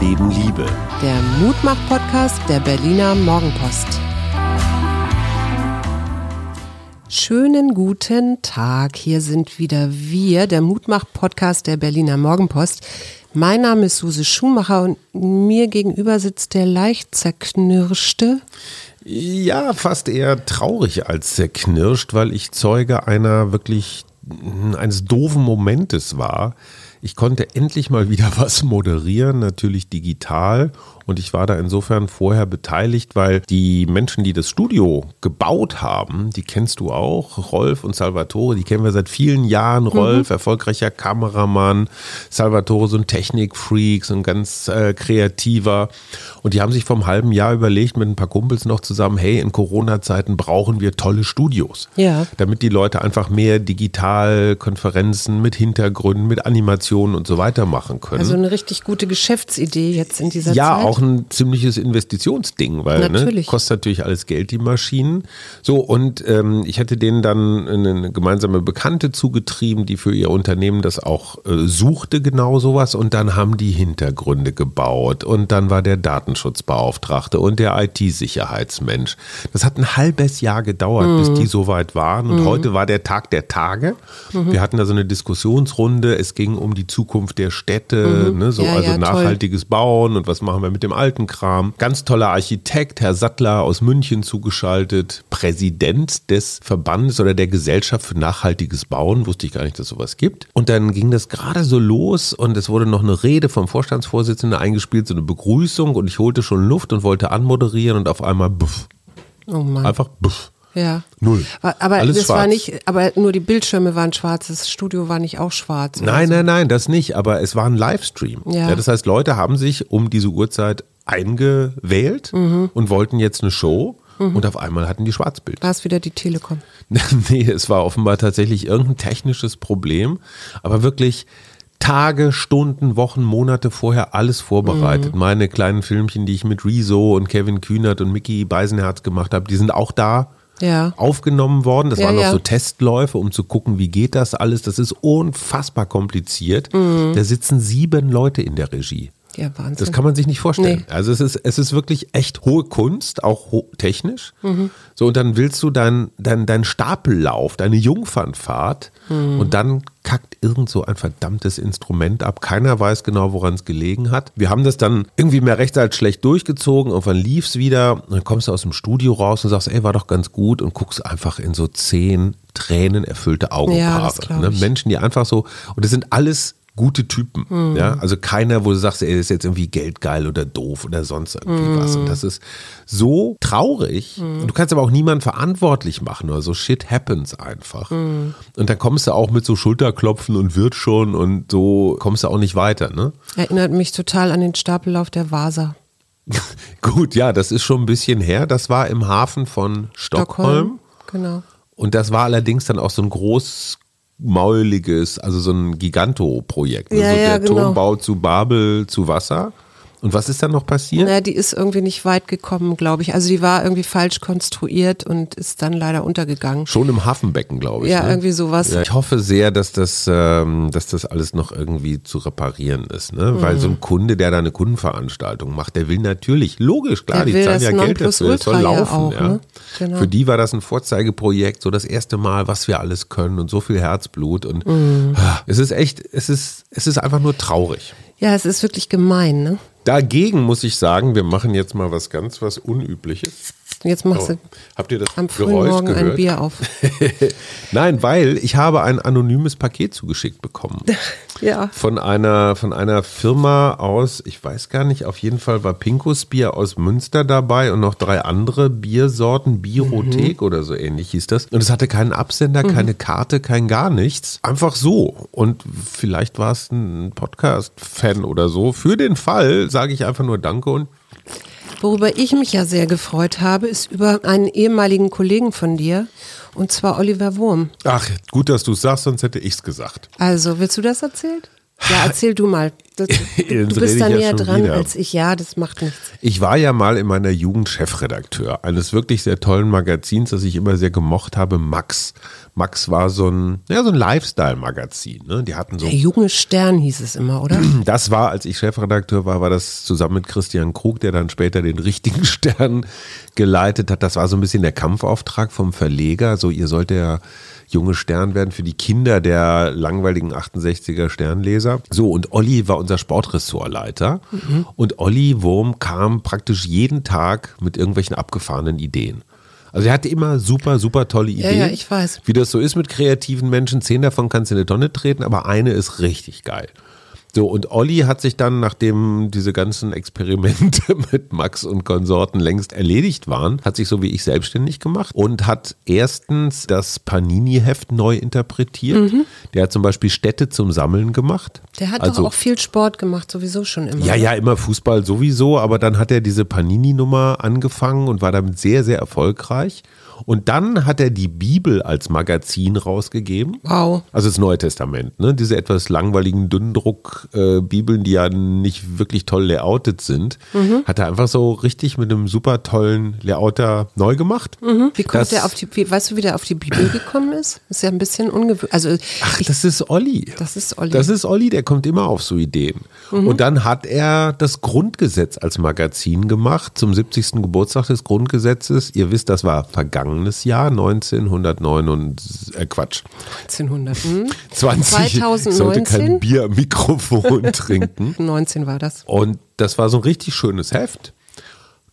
Leben Liebe. Der Mutmach-Podcast der Berliner Morgenpost. Schönen guten Tag. Hier sind wieder wir, der Mutmach-Podcast der Berliner Morgenpost. Mein Name ist Suse Schumacher und mir gegenüber sitzt der leicht zerknirschte. Ja, fast eher traurig als zerknirscht, weil ich Zeuge einer wirklich eines doofen Momentes war. Ich konnte endlich mal wieder was moderieren, natürlich digital und ich war da insofern vorher beteiligt, weil die Menschen, die das Studio gebaut haben, die kennst du auch, Rolf und Salvatore, die kennen wir seit vielen Jahren. Mhm. Rolf, mhm. erfolgreicher Kameramann, Salvatore, so ein Technikfreak, so ein ganz äh, kreativer. Und die haben sich vor einem halben Jahr überlegt, mit ein paar Kumpels noch zusammen, hey, in Corona-Zeiten brauchen wir tolle Studios. Ja. Damit die Leute einfach mehr Digitalkonferenzen mit Hintergründen, mit Animationen und so weiter machen können. Also eine richtig gute Geschäftsidee jetzt in dieser ja, Zeit. Ja, auch ein ziemliches Investitionsding, weil ne, kostet natürlich alles Geld, die Maschinen. So, und ähm, ich hatte denen dann eine gemeinsame Bekannte zugetrieben, die für ihr Unternehmen das auch äh, suchte, genau sowas. Und dann haben die Hintergründe gebaut. Und dann war der Datenschutzbeauftragte und der IT-Sicherheitsmensch. Das hat ein halbes Jahr gedauert, mhm. bis die soweit waren. Und mhm. heute war der Tag der Tage. Mhm. Wir hatten da so eine Diskussionsrunde. Es ging um die Zukunft der Städte, mhm. ne, so, ja, also ja, nachhaltiges toll. Bauen und was machen wir mit dem alten Kram. Ganz toller Architekt, Herr Sattler aus München zugeschaltet, Präsident des Verbandes oder der Gesellschaft für nachhaltiges Bauen. Wusste ich gar nicht, dass sowas gibt. Und dann ging das gerade so los und es wurde noch eine Rede vom Vorstandsvorsitzenden eingespielt, so eine Begrüßung und ich holte schon Luft und wollte anmoderieren und auf einmal buff. Oh Mann. Einfach buff. Ja. Null. Aber Alles das schwarz. war nicht, aber nur die Bildschirme waren schwarz, das Studio war nicht auch schwarz. Nein, so. nein, nein, das nicht, aber es war ein Livestream. Ja. ja das heißt, Leute haben sich um diese Uhrzeit eingewählt mhm. und wollten jetzt eine Show. Mhm. Und auf einmal hatten die Schwarzbild. War es wieder die Telekom? nee, es war offenbar tatsächlich irgendein technisches Problem. Aber wirklich, Tage, Stunden, Wochen, Monate vorher alles vorbereitet. Mhm. Meine kleinen Filmchen, die ich mit Rezo und Kevin Kühnert und Mickey Beisenherz gemacht habe, die sind auch da ja. aufgenommen worden. Das ja, waren noch ja. so Testläufe, um zu gucken, wie geht das alles. Das ist unfassbar kompliziert. Mhm. Da sitzen sieben Leute in der Regie. Ja, Wahnsinn. Das kann man sich nicht vorstellen. Nee. Also es ist, es ist wirklich echt hohe Kunst, auch ho technisch. Mhm. So, und dann willst du deinen dein, dein Stapellauf, deine Jungfernfahrt Mhm. und dann kackt irgend so ein verdammtes Instrument ab. Keiner weiß genau, woran es gelegen hat. Wir haben das dann irgendwie mehr rechts als schlecht durchgezogen. Irgendwann lief es wieder. Und dann kommst du aus dem Studio raus und sagst, ey, war doch ganz gut und guckst einfach in so zehn tränenerfüllte Ja, Augenpaare. das glaub ne? Menschen, die einfach so, und das sind alles gute Typen. Mhm. Ja, also keiner, wo du sagst, das ist jetzt irgendwie geldgeil oder doof oder sonst irgendwie Mhm. was. Und das ist so traurig. Und du kannst aber auch niemanden verantwortlich machen oder so. Shit happens einfach. Mhm. Und dann kommst du auch mit so Schulterklopfen und wird schon und so kommst du auch nicht weiter, ne? Erinnert mich total an den Stapellauf der Vasa. Gut, ja, das ist schon ein bisschen her. Das war im Hafen von Stockholm. Genau. Und das war allerdings dann auch so ein großmauliges, also so ein Giganto-Projekt. Ja, also ja, der genau. Turmbau zu Babel zu Wasser. Und was ist dann noch passiert? Naja, die ist irgendwie nicht weit gekommen, glaube ich. Also die war irgendwie falsch konstruiert und ist dann leider untergegangen. Schon im Hafenbecken, glaube ich. Ja, ne? irgendwie sowas. Ja, ich hoffe sehr, dass das, ähm, dass das alles noch irgendwie zu reparieren ist. Ne? Mhm. Weil so ein Kunde, der da eine Kundenveranstaltung macht, der will natürlich, logisch, klar, Der die zahlen ja Geld dafür, es soll Nonplusultra ja laufen. auch, ja. ne? Genau. Für die war das ein Vorzeigeprojekt, so das erste Mal, was wir alles können und so viel Herzblut. Und Mhm. es ist echt, es ist, es ist einfach nur traurig. Ja, es ist wirklich gemein, ne? Dagegen muss ich sagen, wir machen jetzt mal was ganz was Unübliches. Jetzt machst Oh, du habt ihr das am frühen Geräusch Morgen gehört? ein Bier auf. Nein, weil ich habe ein anonymes Paket zugeschickt bekommen. Ja. Von einer, von einer Firma aus, ich weiß gar nicht, auf jeden Fall war Pinkus Bier aus Münster dabei und noch drei andere Biersorten, Biothek oder so ähnlich hieß das. Und es hatte keinen Absender, keine Karte, kein gar nichts. Einfach so. Und vielleicht war es ein Podcast-Fan oder so. Für den Fall sage ich einfach nur Danke und Worüber ich mich ja sehr gefreut habe, ist über einen ehemaligen Kollegen von dir, und zwar Oliver Wurm. ach, gut, dass du es sagst, sonst hätte ich es gesagt. Also, willst du das erzählen? Ja, erzähl du mal. Das, du, bist da näher dran wieder. als ich. Ja, das macht nichts. Ich war ja mal in meiner Jugend Chefredakteur eines wirklich sehr tollen Magazins, das ich immer sehr gemocht habe, Max. Max war so ein, ja, so ein Lifestyle-Magazin. Ne? Die hatten so. Der junge Stern hieß es immer, oder? Das war, als ich Chefredakteur war, war das zusammen mit Christian Krug, der dann später den richtigen Stern geleitet hat. Das war so ein bisschen der Kampfauftrag vom Verleger. So, ihr sollt ja junge Stern werden für die Kinder der langweiligen 68er Sternleser. So, und Olli war unser Sportressortleiter. Mhm. Und Olli Wurm kam praktisch jeden Tag mit irgendwelchen abgefahrenen Ideen. Also er hatte immer super, super tolle Ideen. Ja, ja, ich weiß. Wie das so ist mit kreativen Menschen. Zehn davon kannst du in eine Tonne treten, aber eine ist richtig geil. So, und Olli hat sich dann, nachdem diese ganzen Experimente mit Max und Konsorten längst erledigt waren, hat sich so wie ich selbstständig gemacht und hat erstens das Panini-Heft neu interpretiert. Mhm. Der hat zum Beispiel Städte zum Sammeln gemacht. Der hat also, doch auch viel Sport gemacht, sowieso schon immer. Ja, ja, immer Fußball sowieso, aber dann hat er diese Panini-Nummer angefangen und war damit sehr, sehr erfolgreich. Und dann hat er die Bibel als Magazin rausgegeben. Wow. Also das Neue Testament, ne? Diese etwas langweiligen Dünndruck-Bibeln, die ja nicht wirklich toll layoutet sind, mhm. hat er einfach so richtig mit einem super tollen Layouter neu gemacht. Mhm. Wie kommt der auf die, wie, weißt du, wie der auf die Bibel gekommen ist? ist ja ein bisschen ungewöhnlich. Also Ach, ich, das ist Olli. Das ist Olli. Das ist Olli, der kommt immer auf so Ideen. Mhm. Und dann hat er das Grundgesetz als Magazin gemacht zum 70. Geburtstag des Grundgesetzes. Ihr wisst, das war vergangen vergangenes Jahr, 1909 und äh, Quatsch. 1900. Hm? 20. 2019. Ich sollte kein Bier am Mikrofon trinken. 19 war das. Und das war so ein richtig schönes Heft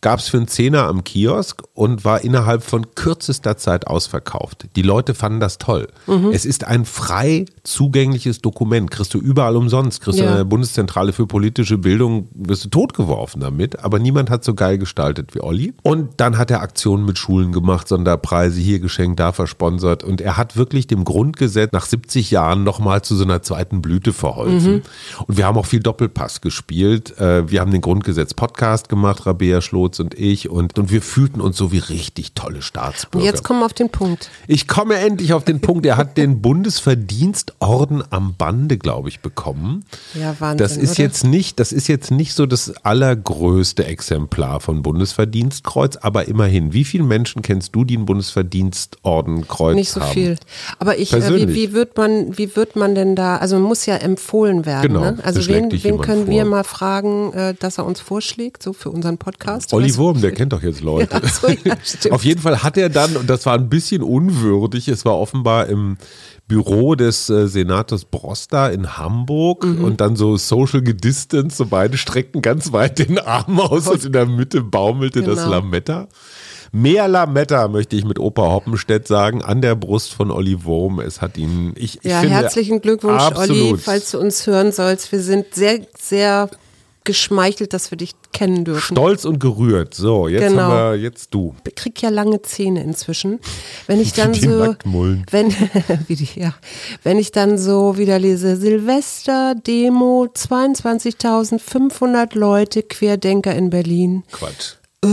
gab es für einen Zehner am Kiosk und war innerhalb von kürzester Zeit ausverkauft. Die Leute fanden das toll. Mhm. Es ist ein frei zugängliches Dokument. Kriegst du überall umsonst. Kriegst du ja. in der Bundeszentrale für politische Bildung, wirst du totgeworfen damit. Aber niemand hat so geil gestaltet wie Olli. Und dann hat er Aktionen mit Schulen gemacht, Sonderpreise hier geschenkt, da versponsert. Und er hat wirklich dem Grundgesetz nach 70 Jahren nochmal zu so einer zweiten Blüte verholfen. Mhm. Und wir haben auch viel Doppelpass gespielt. Äh, wir haben den Grundgesetz-Podcast gemacht, Rabea Schlot Schulz und ich und, und wir fühlten uns so wie richtig tolle Staatsbürger. Jetzt kommen wir auf den Punkt. Ich komme endlich auf den Punkt. Er hat den Bundesverdienstorden am Bande, glaube ich, bekommen. Ja, Wahnsinn. Das ist oder? jetzt nicht, das ist jetzt nicht so das allergrößte Exemplar von Bundesverdienstkreuz, aber immerhin. Wie viele Menschen kennst du, die einen Bundesverdienstordenkreuz haben? Nicht so haben? viel. Aber ich, äh, wie, wie, wird man, wie wird man denn da, also man muss ja empfohlen werden. Genau, ne? Also wen, wen können vor. wir mal fragen, äh, dass er uns vorschlägt, so für unseren Podcast? Olli Wurm, der kennt doch jetzt Leute. Ja, so, ja, Auf jeden Fall hat er dann, und das war ein bisschen unwürdig, es war offenbar im Büro des äh, Senators Brosta in Hamburg mhm. und dann so social gedistance, so beide streckten ganz weit den Arm aus und in der Mitte baumelte genau. das Lametta. Mehr Lametta, möchte ich mit Opa Hoppenstedt sagen, an der Brust von Olli Wurm. Es hat ihn, ich, ich Ja, finde, herzlichen Glückwunsch, absolut. Olli, falls du uns hören sollst. Wir sind sehr, sehr geschmeichelt, dass wir dich kennen dürfen. Stolz und gerührt. So, jetzt genau. haben wir jetzt du. Ich krieg ja lange Zähne inzwischen. Wenn ich dann so, wenn, wie die, ja, wenn ich dann so wieder lese, Silvester, Demo, 22.500 Leute, Querdenker in Berlin. Quatsch. Äh,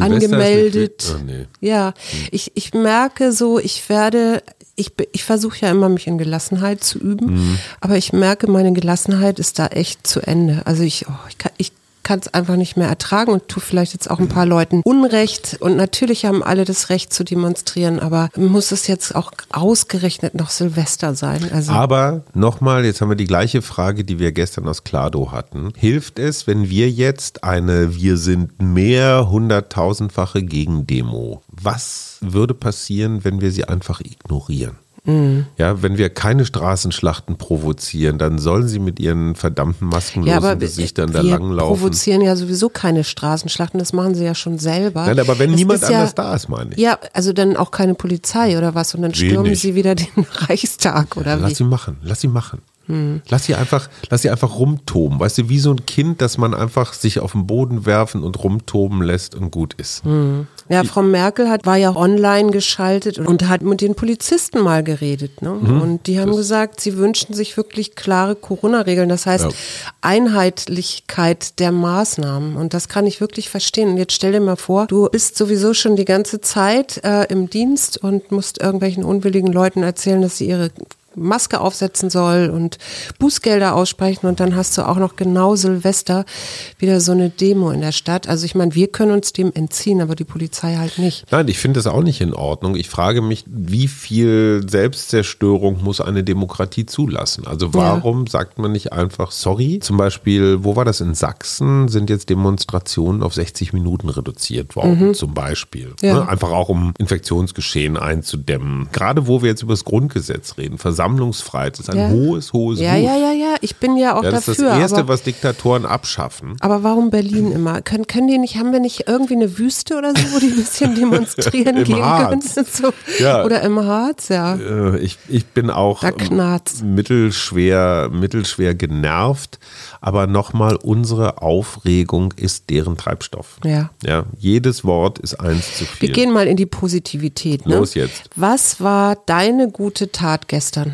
angemeldet. Oh, nee. Ja, hm. ich, ich merke so, ich werde ich, ich versuche ja immer, mich in Gelassenheit zu üben, mhm. aber ich merke, meine Gelassenheit ist da echt zu Ende. Also ich, oh, ich, kann, ich kann es einfach nicht mehr ertragen und tue vielleicht jetzt auch ein paar Leuten Unrecht. Und natürlich haben alle das Recht zu demonstrieren, aber muss es jetzt auch ausgerechnet noch Silvester sein? Also aber nochmal, jetzt haben wir die gleiche Frage, die wir gestern aus Klado hatten. Hilft es, wenn wir jetzt eine Wir sind mehr hunderttausendfache Gegendemo? Was würde passieren, wenn wir sie einfach ignorieren? Mhm. Ja, wenn wir keine Straßenschlachten provozieren, dann sollen sie mit ihren verdammten maskenlosen ja, Gesichtern da langlaufen. Provozieren ja sowieso keine Straßenschlachten, das machen sie ja schon selber. Nein, aber wenn das niemand anders ja, da ist, meine ich. Ja, also dann auch keine Polizei oder was und dann stürmen Wenig. sie wieder den Reichstag oder Lass wie? sie machen, lass sie machen. Hm. Lass sie einfach, lass sie einfach rumtoben. Weißt du, wie so ein Kind, das man einfach sich auf den Boden werfen und rumtoben lässt und gut ist. Hm. Ja, Frau Merkel hat, war ja online geschaltet und hat mit den Polizisten mal geredet. Ne? Mhm. Und die haben gesagt, sie wünschen sich wirklich klare Corona-Regeln. Das heißt, ja. Einheitlichkeit der Maßnahmen. Und das kann ich wirklich verstehen. Und jetzt stell dir mal vor, du bist sowieso schon die ganze Zeit äh, im Dienst und musst irgendwelchen unwilligen Leuten erzählen, dass sie ihre Maske aufsetzen soll und Bußgelder aussprechen und dann hast du auch noch genau Silvester wieder so eine Demo in der Stadt. Also ich meine, wir können uns dem entziehen, aber die Polizei halt nicht. Nein, ich finde das auch nicht in Ordnung. Ich frage mich, wie viel Selbstzerstörung muss eine Demokratie zulassen? Also warum ja. sagt man nicht einfach sorry? Zum Beispiel, wo war das in Sachsen? Sind jetzt Demonstrationen auf 60 Minuten reduziert worden, mhm. zum Beispiel. Ja. Ne? Einfach auch um Infektionsgeschehen einzudämmen. Gerade wo wir jetzt über das Grundgesetz reden, Versammlungsfreiheit ist ein ja. hohes, hohes Ja, ja, ja, ja, ich bin ja auch ja, das dafür. Das ist das Erste, aber, was Diktatoren abschaffen. Aber warum Berlin immer? Können, können die nicht, haben wir nicht irgendwie eine Wüste oder so, wo die ein bisschen demonstrieren gehen Harz. können? So. Ja. Oder im Harz, ja. Äh, ich, ich bin auch mittelschwer, mittelschwer genervt, aber nochmal, unsere Aufregung ist deren Treibstoff. Ja. ja. Jedes Wort ist eins zu viel. Wir gehen mal in die Positivität. Ne? Los jetzt. Was war deine gute Tat gestern?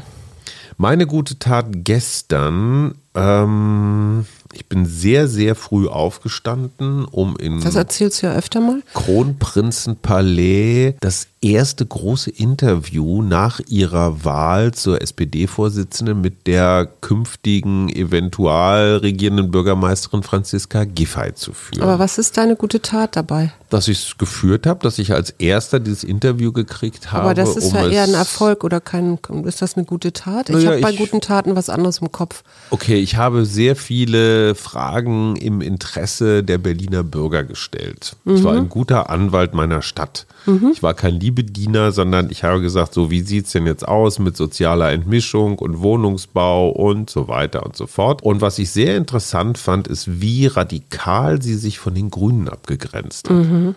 Meine gute Tat gestern, ähm, ich bin sehr, sehr früh aufgestanden, um in. Das erzählst du ja öfter mal. Kronprinzenpalais das erste große Interview nach ihrer Wahl zur SPD-Vorsitzenden mit der künftigen eventual regierenden Bürgermeisterin Franziska Giffey zu führen. Aber was ist deine gute Tat dabei? Dass ich es geführt habe, dass ich als erster dieses Interview gekriegt habe. Aber das ist um ja eher ein Erfolg oder kein, ist das eine gute Tat? Ich naja, habe bei guten Taten was anderes im Kopf. Okay, ich habe sehr viele Fragen im Interesse der Berliner Bürger gestellt. Mhm. Ich war ein guter Anwalt meiner Stadt. Mhm. Ich war kein Liebediener, sondern ich habe gesagt, so wie sieht es denn jetzt aus mit sozialer Entmischung und Wohnungsbau und so weiter und so fort. Und was ich sehr interessant fand, ist, wie radikal sie sich von den Grünen abgegrenzt hat. Mhm.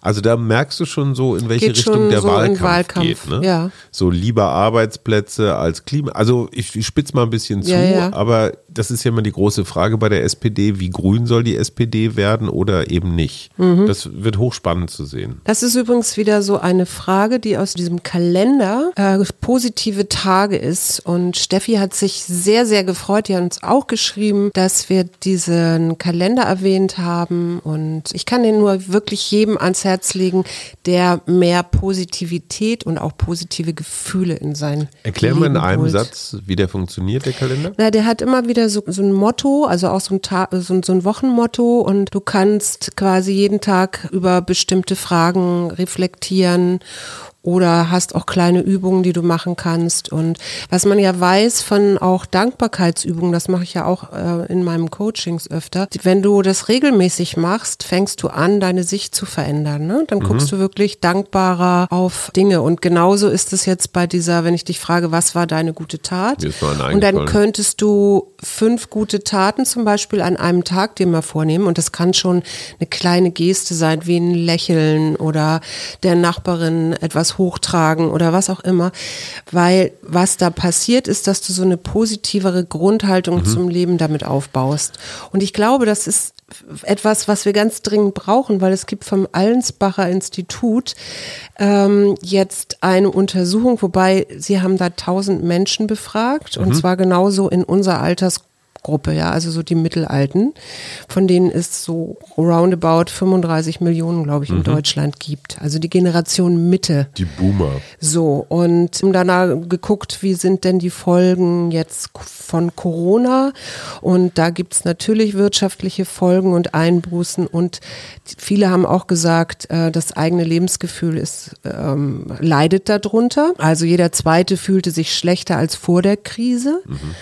Also da merkst du schon so, in welche geht Richtung der so Wahlkampf, Wahlkampf, geht. Ne? Ja. So lieber Arbeitsplätze als Klima. Also ich, ich spitze mal ein bisschen zu, ja, ja. aber das ist ja immer die große Frage bei der SPD, wie grün soll die SPD werden oder eben nicht. Mhm. Das wird hochspannend zu sehen. Das ist übrigens wieder so eine Frage, die aus diesem Kalender äh, positive Tage ist. Und Steffi hat sich sehr, sehr gefreut. Die hat uns auch geschrieben, dass wir diesen Kalender erwähnt haben. Und ich kann den nur wirklich jedem ans Herz legen, der mehr Positivität und auch positive Gefühle in sein Erklär Leben mal in einem holt. Satz, wie der funktioniert, der Kalender. Na, der hat immer wieder so, so ein Motto, also auch so ein, Tag, so, so ein Wochenmotto und du kannst quasi jeden Tag über bestimmte Fragen reflektieren oder hast auch kleine Übungen, die du machen kannst. Und was man ja weiß von auch Dankbarkeitsübungen, das mache ich ja auch äh, in meinem Coachings öfter, wenn du das regelmäßig machst, fängst du an, deine Sicht zu verändern. Ne? Dann mhm. guckst du wirklich dankbarer auf Dinge. Und genauso ist es jetzt bei dieser, wenn ich dich frage, was war deine gute Tat? Und dann könntest du fünf gute Taten zum Beispiel an einem Tag dir mal vornehmen. Und das kann schon eine kleine Geste sein, wie ein Lächeln oder der Nachbarin etwas hochtragen oder was auch immer, weil was da passiert ist, dass du so eine positivere Grundhaltung mhm. zum Leben damit aufbaust. Und ich glaube, das ist etwas, was wir ganz dringend brauchen, weil es gibt vom Allensbacher Institut ähm, jetzt eine Untersuchung, wobei sie haben da tausend Menschen befragt mhm. und zwar genauso in unserer Alters Gruppe, ja, also so die Mittelalten, von denen es so roundabout 35 Millionen, glaube ich, in mhm. Deutschland gibt. Also die Generation Mitte. Die Boomer. So, und danach geguckt, wie sind denn die Folgen jetzt von Corona? Und da gibt es natürlich wirtschaftliche Folgen und Einbußen und viele haben auch gesagt, äh, das eigene Lebensgefühl ist, ähm, leidet darunter. Also jeder Zweite fühlte sich schlechter als vor der Krise. Mhm.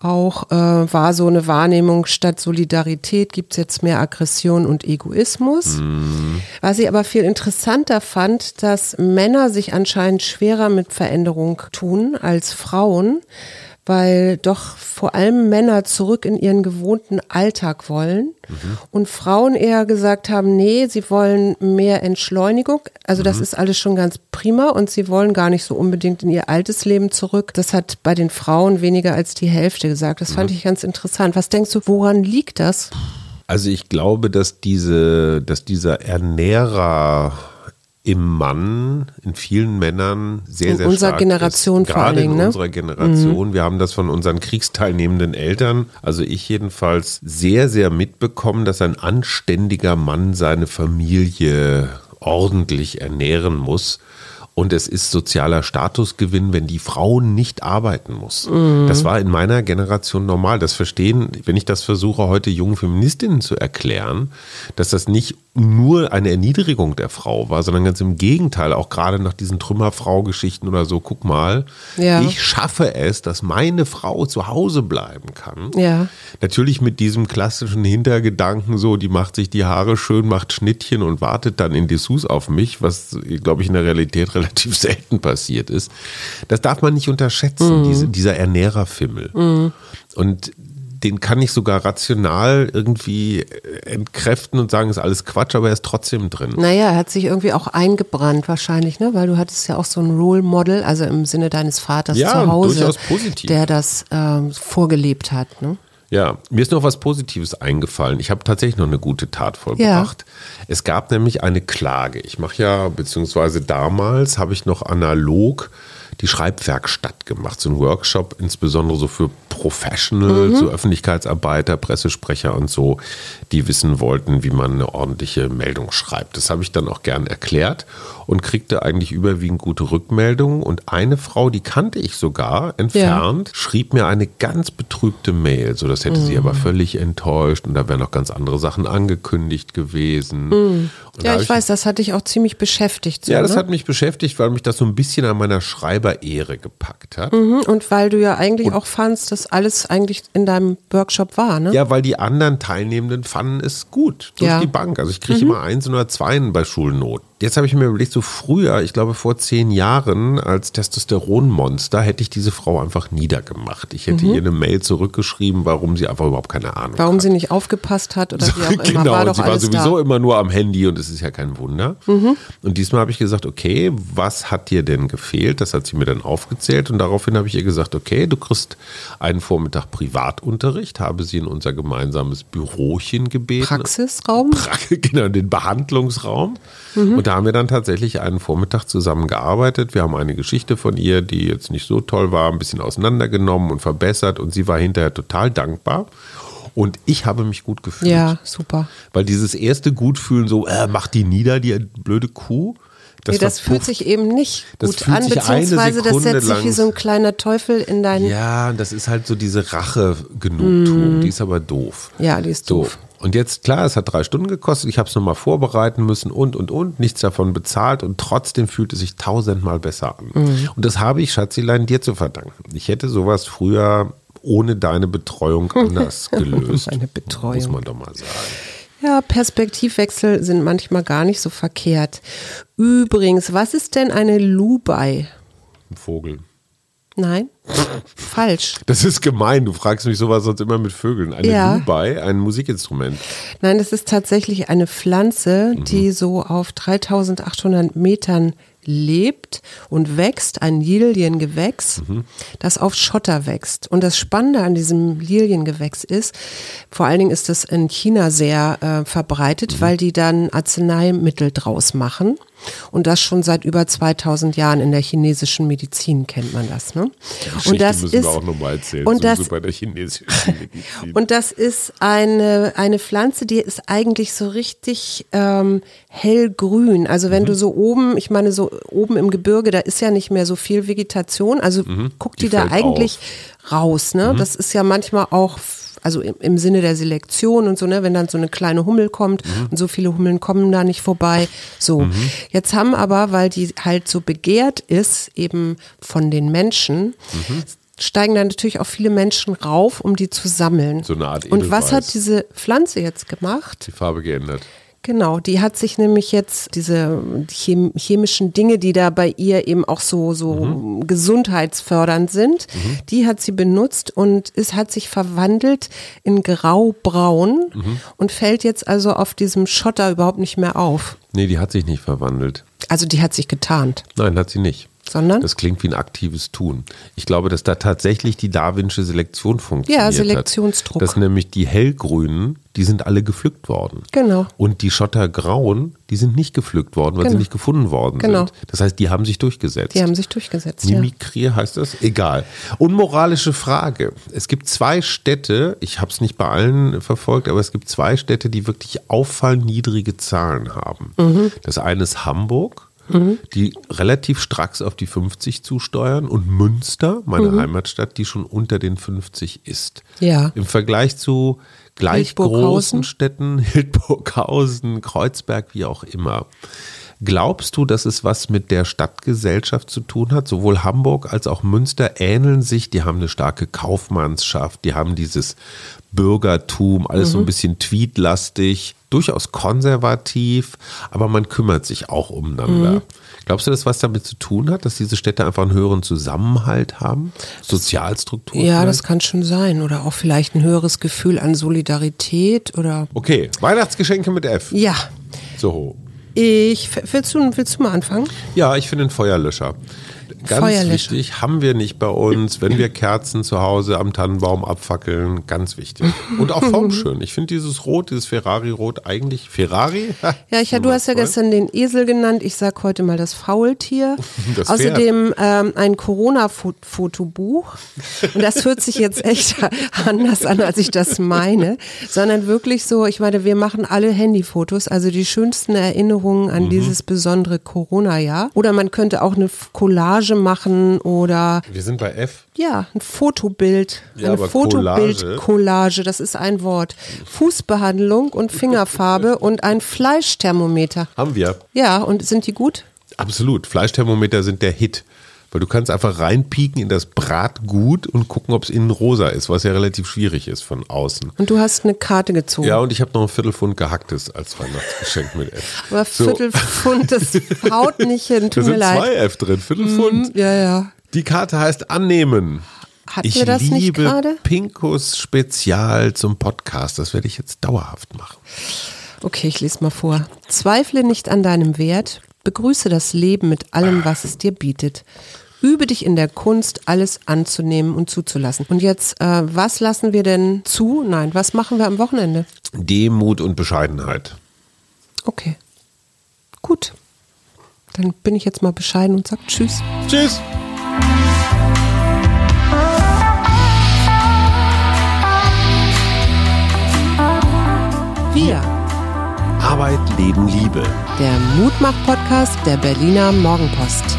Auch äh, war so eine Wahrnehmung, statt Solidarität gibt es jetzt mehr Aggression und Egoismus. Mhm. Was ich aber viel interessanter fand, dass Männer sich anscheinend schwerer mit Veränderung tun als Frauen weil doch vor allem Männer zurück in ihren gewohnten Alltag wollen mhm. und Frauen eher gesagt haben, nee, sie wollen mehr Entschleunigung. Also mhm. das ist alles schon ganz prima und sie wollen gar nicht so unbedingt in ihr altes Leben zurück. Das hat bei den Frauen weniger als die Hälfte gesagt. Das mhm. fand ich ganz interessant. Was denkst du, woran liegt das? Also ich glaube, dass diese, dass dieser Ernährer im Mann, in vielen Männern sehr, in sehr unserer stark Generation ist. Vor Gerade in ne? unserer Generation. Mhm. Wir haben das von unseren kriegsteilnehmenden Eltern, also ich jedenfalls, sehr, sehr mitbekommen, dass ein anständiger Mann seine Familie ordentlich ernähren muss. Und es ist sozialer Statusgewinn, wenn die Frau nicht arbeiten muss. Mhm. Das war in meiner Generation normal. Das verstehen, wenn ich das versuche, heute jungen Feministinnen zu erklären, dass das nicht nur eine Erniedrigung der Frau war, sondern ganz im Gegenteil, auch gerade nach diesen Trümmerfrau-Geschichten oder so, guck mal, ja. ich schaffe es, dass meine Frau zu Hause bleiben kann. Ja. Natürlich mit diesem klassischen Hintergedanken so, die macht sich die Haare schön, macht Schnittchen und wartet dann in Dessous auf mich, was, glaube ich, in der Realität relativ selten passiert ist. Das darf man nicht unterschätzen, mhm. diese, dieser Ernährerfimmel. Mhm. Und den kann ich sogar rational irgendwie entkräften und sagen, ist alles Quatsch, aber er ist trotzdem drin. Naja, er hat sich irgendwie auch eingebrannt wahrscheinlich, ne? weil du hattest ja auch so ein Role Model, also im Sinne deines Vaters ja, zu Hause, der das ähm, vorgelebt hat. Ne? Ja, mir ist noch was Positives eingefallen. Ich habe tatsächlich noch eine gute Tat vollbracht. Ja. Es gab nämlich eine Klage. Ich mache ja, beziehungsweise damals habe ich noch analog die Schreibwerkstatt gemacht, so ein Workshop, insbesondere so für Professional, mhm. so Öffentlichkeitsarbeiter, Pressesprecher und so, die wissen wollten, wie man eine ordentliche Meldung schreibt. Das habe ich dann auch gern erklärt und kriegte eigentlich überwiegend gute Rückmeldungen. Und eine Frau, die kannte ich sogar entfernt, ja. schrieb mir eine ganz betrübte Mail. So, das hätte mhm. sie aber völlig enttäuscht und da wären noch ganz andere Sachen angekündigt gewesen. Mhm. Ja, ich, ich weiß, das hat dich auch ziemlich beschäftigt. So, ja, das ne? hat mich beschäftigt, weil mich das so ein bisschen an meiner Schreiberehre gepackt hat. Mhm. Und weil du ja eigentlich und auch fandst, dass alles eigentlich in deinem Workshop war, ne? Ja, weil die anderen Teilnehmenden fanden es gut durch ja. die Bank. Also ich kriege mhm. immer eins oder zwei bei Schulnoten. Jetzt habe ich mir überlegt, so früher, ich glaube vor zehn Jahren, als Testosteronmonster, hätte ich diese Frau einfach niedergemacht. Ich hätte mhm. ihr eine Mail zurückgeschrieben, warum sie einfach überhaupt keine Ahnung Warum hat. sie nicht aufgepasst hat oder so, wie auch genau, immer. War doch sie war sowieso da. immer nur am Handy und es ist ja kein Wunder. Mhm. Und diesmal habe ich gesagt, okay, was hat dir denn gefehlt? Das hat sie mir dann aufgezählt und daraufhin habe ich ihr gesagt, okay, du kriegst einen Vormittag Privatunterricht, habe sie in unser gemeinsames Bürochen gebeten. Praxisraum? Pra genau, den Behandlungsraum. Mhm. Und da haben wir dann tatsächlich einen Vormittag zusammen gearbeitet. Wir haben eine Geschichte von ihr, die jetzt nicht so toll war, ein bisschen auseinandergenommen und verbessert. Und sie war hinterher total dankbar. Und ich habe mich gut gefühlt. Ja, super. Weil dieses erste Gutfühlen, so, äh, mach die nieder, die blöde Kuh. Das, nee, das fühlt sich eben nicht gut an, beziehungsweise das setzt sich wie so ein kleiner Teufel in deinen. Ja, das ist halt so diese Rache-Genugtuung. Mm. Die ist aber doof. Ja, die ist doof. Und jetzt, klar, es hat drei Stunden gekostet, ich habe es nochmal vorbereiten müssen und, und, und, nichts davon bezahlt und trotzdem fühlt es sich tausendmal besser an. Mhm. Und das habe ich, Schatzilein, dir zu verdanken. Ich hätte sowas früher ohne deine Betreuung anders gelöst. Eine Betreuung. Muss man doch mal sagen. Ja, Perspektivwechsel sind manchmal gar nicht so verkehrt. Übrigens, was ist denn eine Lubai? Ein Vogel. Nein, falsch. Das ist gemein. Du fragst mich sowas sonst immer mit Vögeln. Eine ja. Lubai, ein Musikinstrument. Nein, das ist tatsächlich eine Pflanze, mhm. die so auf 3800 Metern lebt und wächst, ein Liliengewächs, mhm. das auf Schotter wächst. Und das Spannende an diesem Liliengewächs ist, vor allen Dingen ist das in China sehr äh, verbreitet, mhm. weil die dann Arzneimittel draus machen. Und das schon seit über 2000 Jahren in der chinesischen Medizin kennt man das. Ne? und das müssen ist, wir auch nochmal erzählen. Und das, bei der chinesischen Medizin. und das ist eine, eine Pflanze, die ist eigentlich so richtig ähm, hellgrün. Also wenn mhm. du so oben, ich meine so oben im Gebirge, da ist ja nicht mehr so viel Vegetation. Also mhm. guck die, die da eigentlich auf. raus. Ne? Mhm. Das ist ja manchmal auch also im, im, Sinne der Selektion und so, ne, wenn dann so eine kleine Hummel kommt mhm. und so viele Hummeln kommen da nicht vorbei. So. Mhm. Jetzt haben aber, weil die halt so begehrt ist, eben von den Menschen, mhm. steigen dann natürlich auch viele Menschen rauf, um die zu sammeln. So eine Art Edelweiß. Und was hat diese Pflanze jetzt gemacht? Die Farbe geändert. Genau, die hat sich nämlich jetzt diese chemischen Dinge, die da bei ihr eben auch so, so mhm. gesundheitsfördernd sind, mhm. die hat sie benutzt und es hat sich verwandelt in grau-braun mhm. und fällt jetzt also auf diesem Schotter überhaupt nicht mehr auf. Nee, die hat sich nicht verwandelt. Also die hat sich getarnt. Nein, hat sie nicht. Sondern? Das klingt wie ein aktives Tun. Ich glaube, dass da tatsächlich die darwinsche Selektion funktioniert. Ja, Selektionsdruck. Hat. Dass nämlich die hellgrünen, die sind alle gepflückt worden. Genau. Und die Schottergrauen, die sind nicht gepflückt worden, weil genau. sie nicht gefunden worden genau. sind. Das heißt, die haben sich durchgesetzt. Die haben sich durchgesetzt. Mimikrier ja. heißt das? Egal. Unmoralische Frage. Es gibt zwei Städte, ich habe es nicht bei allen verfolgt, aber es gibt zwei Städte, die wirklich auffallend niedrige Zahlen haben. Mhm. Das eine ist Hamburg mhm. die relativ stracks auf die 50 zusteuern und Münster, meine mhm. Heimatstadt, die schon unter den 50 ist. Ja. Im Vergleich zu gleich großen Städten, Hildburghausen, Kreuzberg, wie auch immer. Glaubst du, dass es was mit der Stadtgesellschaft zu tun hat? Sowohl Hamburg als auch Münster ähneln sich. Die haben eine starke Kaufmannschaft, die haben dieses Bürgertum, alles mhm. so ein mhm. bisschen tweetlastig, durchaus konservativ, aber man kümmert sich auch umeinander. Mhm. Glaubst du, dass was damit zu tun hat, dass diese Städte einfach einen höheren Zusammenhalt haben? Sozialstruktur? Ja, vielleicht? das kann schon sein. Oder auch vielleicht ein höheres Gefühl an Solidarität oder. Okay, Weihnachtsgeschenke mit F. Ja. So. Ich, willst du, willst du mal anfangen? Ja, ich finde einen Feuerlöscher. Ganz wichtig, haben wir nicht bei uns, wenn wir Kerzen zu Hause am Tannenbaum abfackeln, ganz wichtig. Und auch formschön. Ich finde dieses Rot, dieses Ferrari-Rot eigentlich Ferrari. ja, ich, du hast ja gestern den Esel genannt. Ich sag heute mal das Faultier. Das Außerdem ähm, ein Corona-Fotobuch. Und das hört sich jetzt echt anders an, als ich das meine. Sondern wirklich so, ich meine, wir machen alle Handyfotos, also die schönsten Erinnerungen an mhm. dieses besondere Corona-Jahr. Oder man könnte auch eine Collage Collage machen oder. Wir sind bei F. Ja, ein Fotobild. Ja, eine Fotobild-Collage, das ist ein Wort. Fußbehandlung und Fingerfarbe und ein Fleischthermometer. Haben wir. Ja, und sind die gut? Absolut. Fleischthermometer sind der Hit. Weil du kannst einfach reinpieken in das Bratgut und gucken, ob es innen rosa ist, was ja relativ schwierig ist von außen. Und du hast eine Karte gezogen. Ja, und ich habe noch ein Viertelpfund gehacktes als Weihnachtsgeschenk mit F. Aber so. Viertelpfund, das haut nicht hin, tut da mir leid. Da sind zwei F drin, Viertelpfund. Mm, ja, ja. Die Karte heißt annehmen. Hatten ich wir das liebe nicht gerade? Pinkus Spezial zum Podcast. Das werde ich jetzt dauerhaft machen. Okay, ich lese mal vor. Zweifle nicht an deinem Wert. Begrüße das Leben mit allem, was es dir bietet. Übe dich in der Kunst, alles anzunehmen und zuzulassen. Und jetzt, äh, was lassen wir denn zu? Nein, was machen wir am Wochenende? Demut und Bescheidenheit. Okay. Gut. Dann bin ich jetzt mal bescheiden und sage Tschüss. Tschüss. Wir. Arbeit, Leben, Liebe. Der Mutmach-Podcast der Berliner Morgenpost.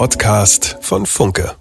Podcast von Funke.